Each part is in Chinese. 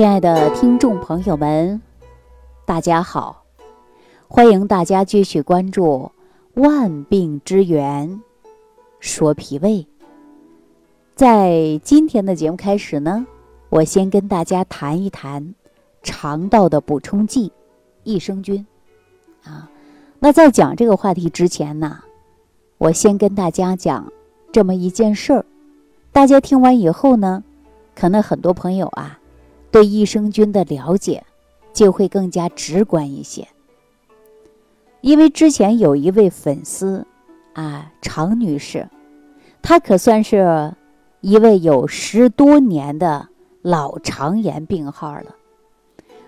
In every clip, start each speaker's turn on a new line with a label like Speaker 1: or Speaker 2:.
Speaker 1: 亲爱的听众朋友们，大家好！欢迎大家继续关注《万病之源说脾胃》。在今天的节目开始呢，我先跟大家谈一谈肠道的补充剂益生菌啊。那在讲这个话题之前呢，我先跟大家讲这么一件事儿。大家听完以后呢，可能很多朋友啊。对益生菌的了解就会更加直观一些，因为之前有一位粉丝啊，常女士，她可算是一位有十多年的老肠炎病号了。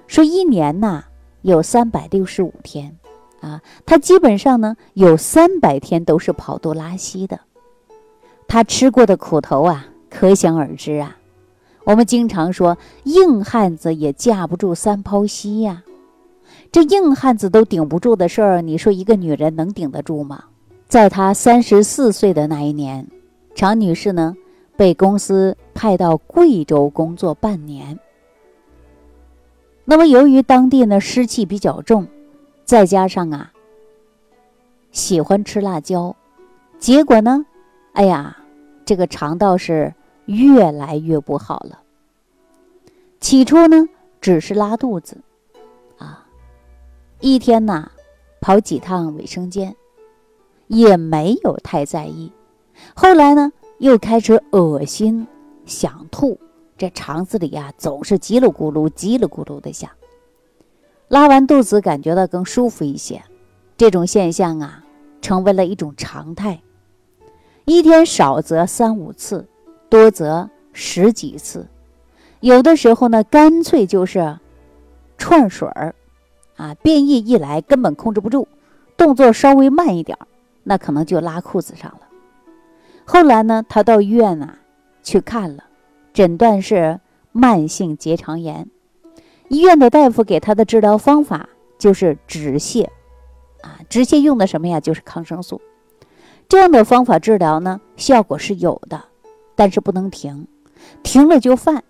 Speaker 1: 说一年呐有三百六十五天啊，她基本上呢有三百天都是跑肚拉稀的，她吃过的苦头啊，可想而知啊。我们经常说，硬汉子也架不住三泡稀呀。这硬汉子都顶不住的事儿，你说一个女人能顶得住吗？在她三十四岁的那一年，常女士呢被公司派到贵州工作半年。那么由于当地呢湿气比较重，再加上啊喜欢吃辣椒，结果呢，哎呀，这个肠道是。越来越不好了。起初呢，只是拉肚子，啊，一天呐跑几趟卫生间，也没有太在意。后来呢，又开始恶心、想吐，这肠子里呀总是叽里咕噜、叽里咕噜的响。拉完肚子感觉到更舒服一些，这种现象啊成为了一种常态，一天少则三五次。多则十几次，有的时候呢，干脆就是串水儿，啊，变异一来根本控制不住，动作稍微慢一点儿，那可能就拉裤子上了。后来呢，他到医院呐去看了，诊断是慢性结肠炎。医院的大夫给他的治疗方法就是止泻，啊，止泻用的什么呀？就是抗生素。这样的方法治疗呢，效果是有的。但是不能停，停了就犯。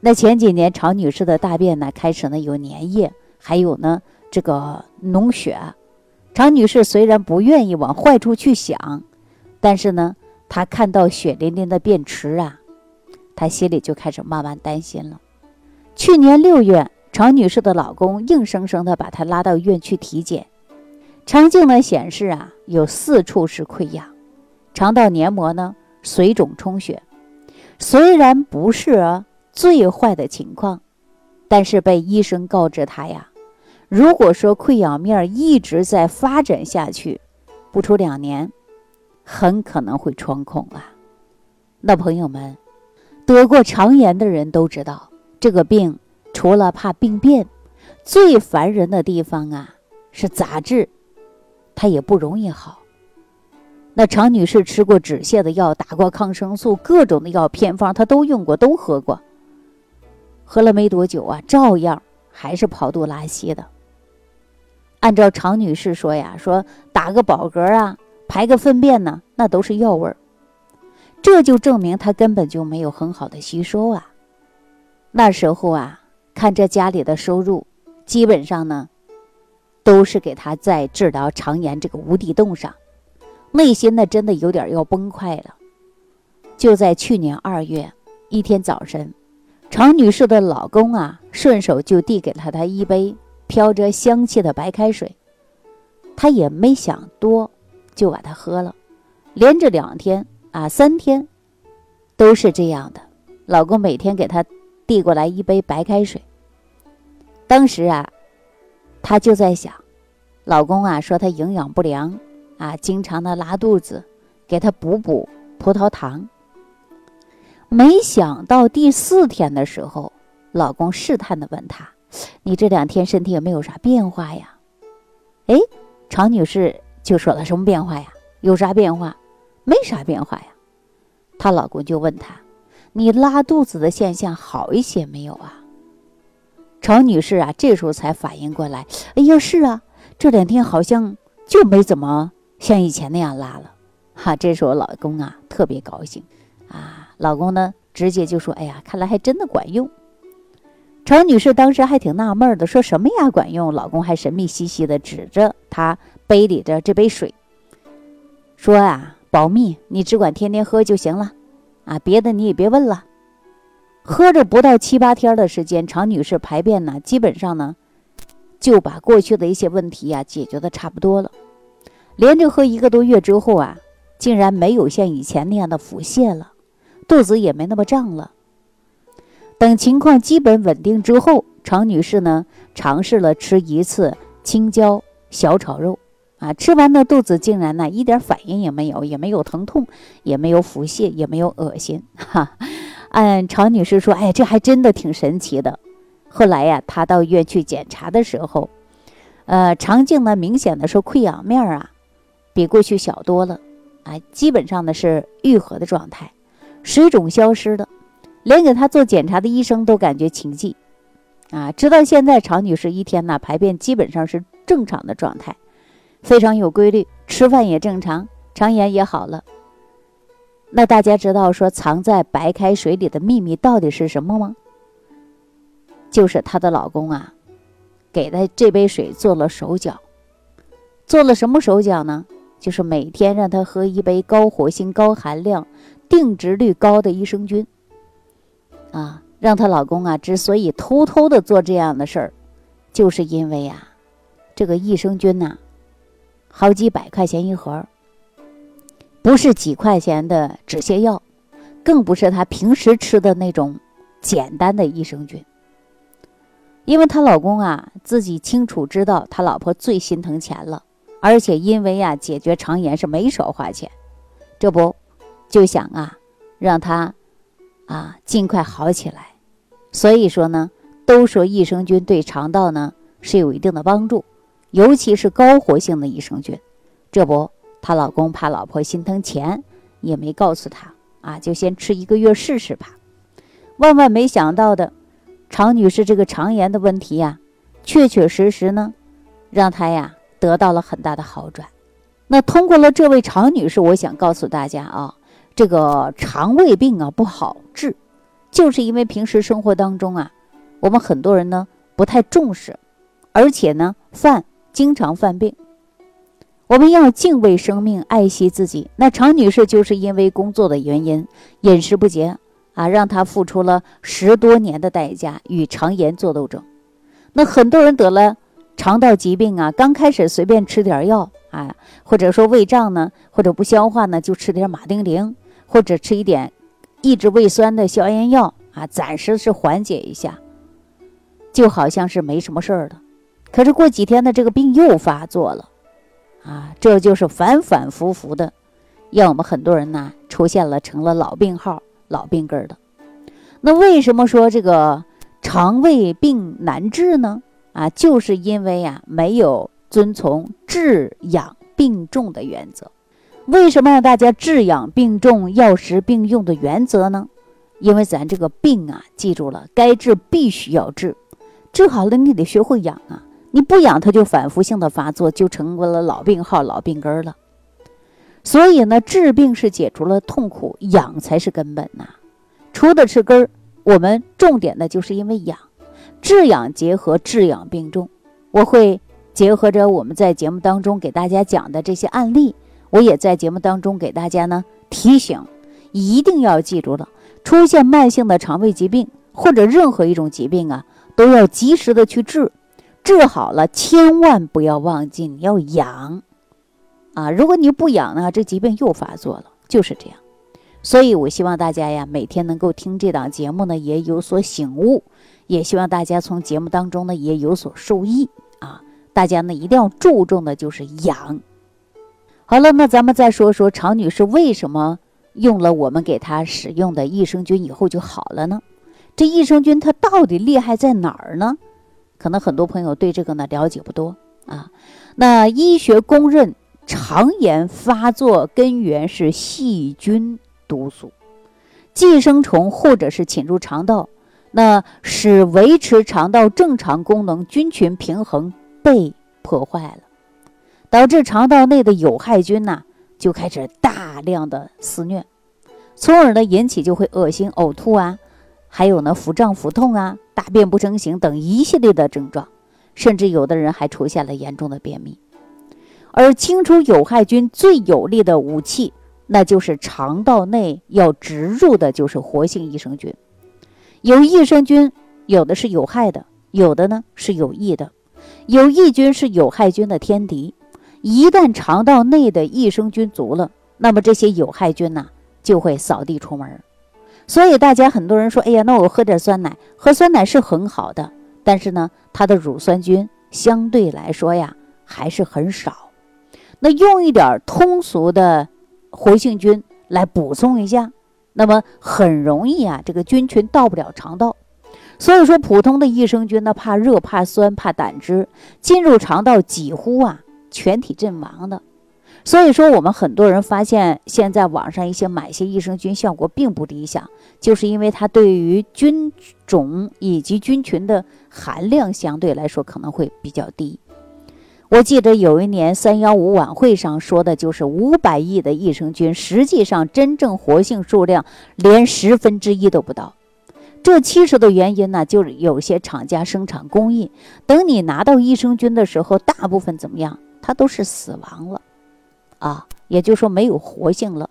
Speaker 1: 那前几年常女士的大便呢，开始呢有粘液，还有呢这个脓血。常女士虽然不愿意往坏处去想，但是呢，她看到血淋淋的便池啊，她心里就开始慢慢担心了。去年六月，常女士的老公硬生生的把她拉到医院去体检，肠镜呢显示啊有四处是溃疡，肠道黏膜呢。水肿充血，虽然不是最坏的情况，但是被医生告知他呀，如果说溃疡面一直在发展下去，不出两年，很可能会穿孔啊。那朋友们，得过肠炎的人都知道，这个病除了怕病变，最烦人的地方啊是杂质，它也不容易好。那常女士吃过止泻的药，打过抗生素，各种的药偏方她都用过，都喝过。喝了没多久啊，照样还是跑肚拉稀的。按照常女士说呀，说打个饱嗝啊，排个粪便呢，那都是药味儿。这就证明她根本就没有很好的吸收啊。那时候啊，看这家里的收入，基本上呢，都是给她在治疗肠炎这个无底洞上。内心呢，真的有点要崩溃了。就在去年二月一天早晨，常女士的老公啊，顺手就递给了她一杯飘着香气的白开水，她也没想多，就把它喝了。连着两天啊，三天都是这样的。老公每天给她递过来一杯白开水。当时啊，她就在想，老公啊说她营养不良。啊，经常的拉肚子，给他补补葡萄糖。没想到第四天的时候，老公试探的问他：“你这两天身体有没有啥变化呀？”哎，常女士就说了：“什么变化呀？有啥变化？没啥变化呀。”她老公就问她：“你拉肚子的现象好一些没有啊？”常女士啊，这时候才反应过来：“哎呀，是啊，这两天好像就没怎么。”像以前那样拉了，哈，这时候老公啊特别高兴，啊，老公呢直接就说：“哎呀，看来还真的管用。”常女士当时还挺纳闷的，说什么呀管用？老公还神秘兮兮的指着她杯里的这杯水，说啊，保密，你只管天天喝就行了，啊，别的你也别问了。喝着不到七八天的时间，常女士排便呢，基本上呢，就把过去的一些问题呀解决的差不多了。连着喝一个多月之后啊，竟然没有像以前那样的腹泻了，肚子也没那么胀了。等情况基本稳定之后，常女士呢尝试了吃一次青椒小炒肉，啊，吃完的肚子竟然呢一点反应也没有，也没有疼痛，也没有腹泻，也没有恶心。哈，按常女士说，哎，这还真的挺神奇的。后来呀，她到医院去检查的时候，呃，肠镜呢明显的说溃疡面啊比过去小多了，哎，基本上呢是愈合的状态，水肿消失了。连给她做检查的医生都感觉奇迹，啊，直到现在，常女士一天呢排便基本上是正常的状态，非常有规律，吃饭也正常，肠炎也好了。那大家知道说藏在白开水里的秘密到底是什么吗？就是她的老公啊，给她这杯水做了手脚，做了什么手脚呢？就是每天让她喝一杯高活性、高含量、定植率高的益生菌。啊，让她老公啊，之所以偷偷的做这样的事儿，就是因为啊，这个益生菌呐，好几百块钱一盒，不是几块钱的止泻药，更不是她平时吃的那种简单的益生菌。因为她老公啊，自己清楚知道他老婆最心疼钱了，而且因为呀，解决肠炎是没少花钱，这不就想啊，让她。啊，尽快好起来。所以说呢，都说益生菌对肠道呢是有一定的帮助，尤其是高活性的益生菌。这不，她老公怕老婆心疼钱，也没告诉她啊，就先吃一个月试试吧。万万没想到的，常女士这个肠炎的问题呀，确确实实呢，让她呀得到了很大的好转。那通过了这位常女士，我想告诉大家啊。这个肠胃病啊不好治，就是因为平时生活当中啊，我们很多人呢不太重视，而且呢犯经常犯病。我们要敬畏生命，爱惜自己。那常女士就是因为工作的原因，饮食不节啊，让她付出了十多年的代价与肠炎做斗争。那很多人得了肠道疾病啊，刚开始随便吃点药啊，或者说胃胀呢，或者不消化呢，就吃点马丁啉。或者吃一点抑制胃酸的消炎药啊，暂时是缓解一下，就好像是没什么事儿的。可是过几天呢，这个病又发作了，啊，这就是反反复复的，让我们很多人呢出现了成了老病号、老病根的。那为什么说这个肠胃病难治呢？啊，就是因为呀没有遵从治养病重的原则。为什么让大家治养并重、药食并用的原则呢？因为咱这个病啊，记住了，该治必须要治，治好了你得学会养啊！你不养，它就反复性的发作，就成为了老病号、老病根了。所以呢，治病是解除了痛苦，养才是根本呐。除的是根儿，我们重点的就是因为养，治养结合，治养并重。我会结合着我们在节目当中给大家讲的这些案例。我也在节目当中给大家呢提醒，一定要记住了，出现慢性的肠胃疾病或者任何一种疾病啊，都要及时的去治，治好了千万不要忘记你要养，啊，如果你不养呢，这疾病又发作了，就是这样。所以我希望大家呀，每天能够听这档节目呢，也有所醒悟，也希望大家从节目当中呢也有所受益啊。大家呢一定要注重的就是养。好了，那咱们再说说常女士为什么用了我们给她使用的益生菌以后就好了呢？这益生菌它到底厉害在哪儿呢？可能很多朋友对这个呢了解不多啊。那医学公认，肠炎发作根源是细菌毒素、寄生虫或者是侵入肠道，那使维持肠道正常功能菌群平衡被破坏了。导致肠道内的有害菌呐就开始大量的肆虐，从而呢引起就会恶心、呕吐啊，还有呢腹胀、腹痛啊，大便不成形等一系列的症状，甚至有的人还出现了严重的便秘。而清除有害菌最有力的武器，那就是肠道内要植入的就是活性益生菌。有益生菌，有的是有害的，有的呢是有益的。有益菌是有害菌的天敌，一旦肠道内的益生菌足了，那么这些有害菌呢就会扫地出门。所以大家很多人说：“哎呀，那我喝点酸奶，喝酸奶是很好的，但是呢，它的乳酸菌相对来说呀还是很少。那用一点通俗的活性菌来补充一下，那么很容易啊，这个菌群到不了肠道。所以说，普通的益生菌呢，怕热、怕酸、怕胆汁，进入肠道几乎啊全体阵亡的。”所以说，我们很多人发现，现在网上一些买些益生菌效果并不理想，就是因为它对于菌种以及菌群的含量相对来说可能会比较低。我记得有一年三幺五晚会上说的就是五百亿的益生菌，实际上真正活性数量连十分之一都不到。这其实的原因呢，就是有些厂家生产工艺，等你拿到益生菌的时候，大部分怎么样？它都是死亡了。啊，也就是说没有活性了。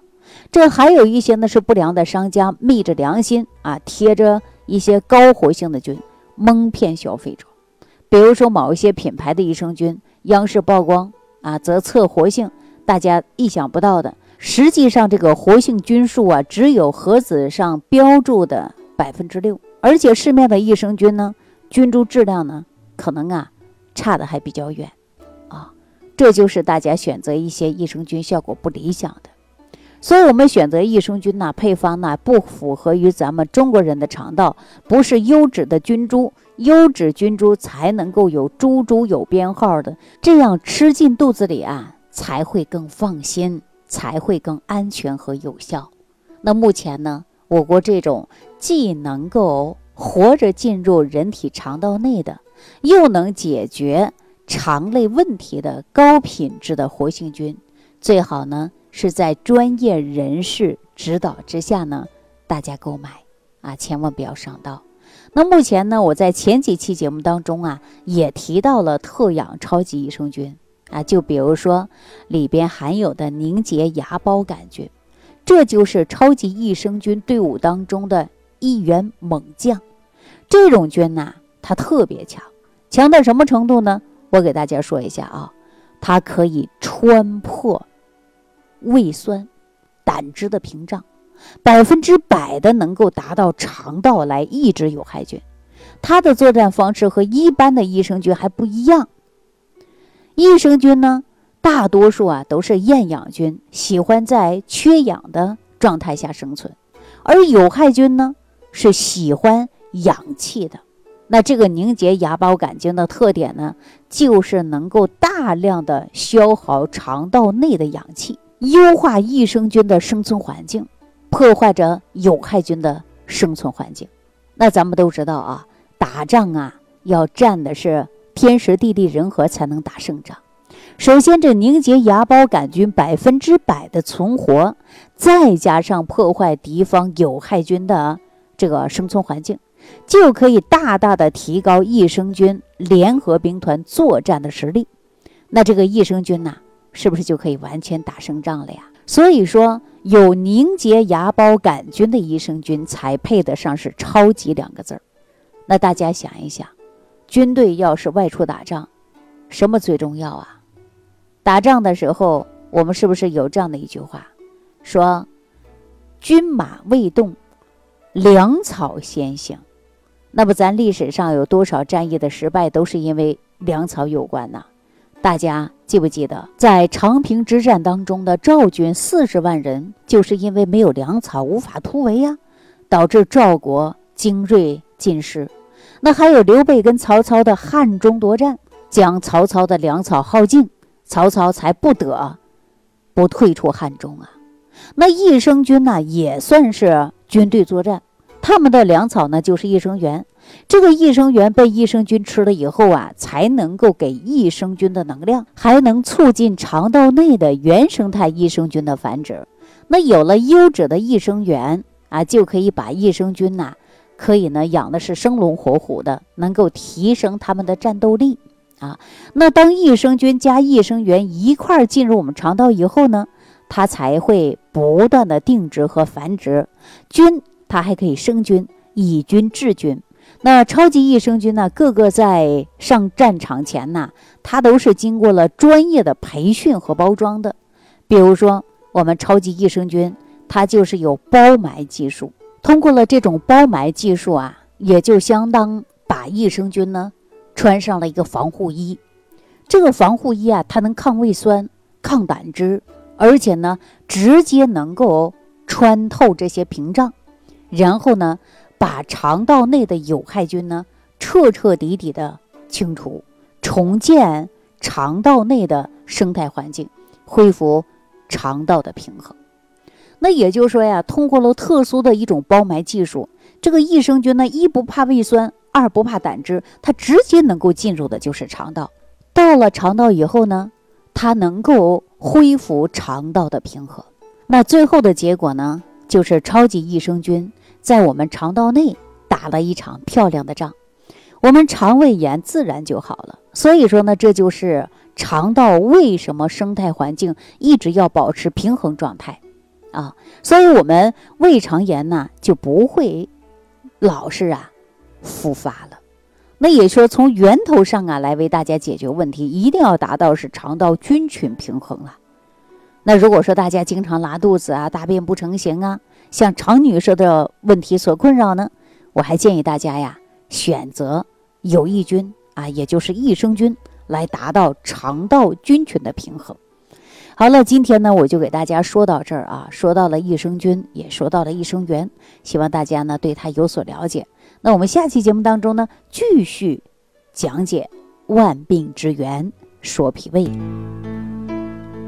Speaker 1: 这还有一些呢，是不良的商家昧着良心啊，贴着一些高活性的菌，蒙骗消费者。比如说某一些品牌的益生菌，央视曝光啊，则测活性，大家意想不到的，实际上这个活性菌数啊，只有盒子上标注的百分之六，而且市面的益生菌呢，菌株质量呢，可能啊，差的还比较远。啊这就是大家选择一些益生菌效果不理想的，所以我们选择益生菌呢，配方呢不符合于咱们中国人的肠道，不是优质的菌株，优质菌株才能够有株株有编号的，这样吃进肚子里啊才会更放心，才会更安全和有效。那目前呢，我国这种既能够活着进入人体肠道内的，又能解决。肠类问题的高品质的活性菌，最好呢是在专业人士指导之下呢，大家购买啊，千万不要上当。那目前呢，我在前几期节目当中啊，也提到了特养超级益生菌啊，就比如说里边含有的凝结芽孢杆菌，这就是超级益生菌队伍当中的一员猛将。这种菌呐，它特别强，强到什么程度呢？我给大家说一下啊，它可以穿破胃酸、胆汁的屏障，百分之百的能够达到肠道来抑制有害菌。它的作战方式和一般的益生菌还不一样。益生菌呢，大多数啊都是厌氧菌，喜欢在缺氧的状态下生存，而有害菌呢是喜欢氧气的。那这个凝结芽孢杆菌的特点呢，就是能够大量的消耗肠道内的氧气，优化益生菌的生存环境，破坏着有害菌的生存环境。那咱们都知道啊，打仗啊要占的是天时地利人和才能打胜仗。首先，这凝结芽孢杆菌百分之百的存活，再加上破坏敌方有害菌的这个生存环境。就可以大大的提高益生菌联合兵团作战的实力，那这个益生菌呐，是不是就可以完全打胜仗了呀？所以说，有凝结芽孢杆菌的益生菌才配得上是“超级”两个字儿。那大家想一想，军队要是外出打仗，什么最重要啊？打仗的时候，我们是不是有这样的一句话，说“军马未动，粮草先行”。那么，咱历史上有多少战役的失败都是因为粮草有关呢？大家记不记得，在长平之战当中的赵军四十万人，就是因为没有粮草，无法突围呀，导致赵国精锐尽失。那还有刘备跟曹操的汉中夺战，将曹操的粮草耗尽，曹操才不得不退出汉中啊。那益生菌呢，也算是军队作战。他们的粮草呢，就是益生元。这个益生元被益生菌吃了以后啊，才能够给益生菌的能量，还能促进肠道内的原生态益生菌的繁殖。那有了优质的益生元啊，就可以把益生菌呐，可以呢养的是生龙活虎的，能够提升它们的战斗力啊。那当益生菌加益生元一块儿进入我们肠道以后呢，它才会不断的定植和繁殖菌，它还可以生菌，以菌治菌。那超级益生菌呢，各个在上战场前呢，它都是经过了专业的培训和包装的。比如说，我们超级益生菌，它就是有包埋技术。通过了这种包埋技术啊，也就相当把益生菌呢穿上了一个防护衣。这个防护衣啊，它能抗胃酸、抗胆汁，而且呢，直接能够穿透这些屏障，然后呢，把肠道内的有害菌呢彻彻底底的清除，重建肠道内的生态环境，恢复肠道的平衡。那也就是说呀，通过了特殊的一种包埋技术，这个益生菌呢，一不怕胃酸，二不怕胆汁，它直接能够进入的就是肠道。到了肠道以后呢，它能够恢复肠道的平衡。那最后的结果呢，就是超级益生菌在我们肠道内打了一场漂亮的仗，我们肠胃炎自然就好了。所以说呢，这就是肠道为什么生态环境一直要保持平衡状态。啊，所以我们胃肠炎呢就不会老是啊复发了。那也说从源头上啊来为大家解决问题，一定要达到是肠道菌群平衡了。那如果说大家经常拉肚子啊、大便不成形啊，像常女士的问题所困扰呢，我还建议大家呀选择有益菌啊，也就是益生菌来达到肠道菌群的平衡。好了，今天呢，我就给大家说到这儿啊，说到了益生菌，也说到了益生元，希望大家呢对它有所了解。那我们下期节目当中呢，继续讲解万病之源，说脾胃。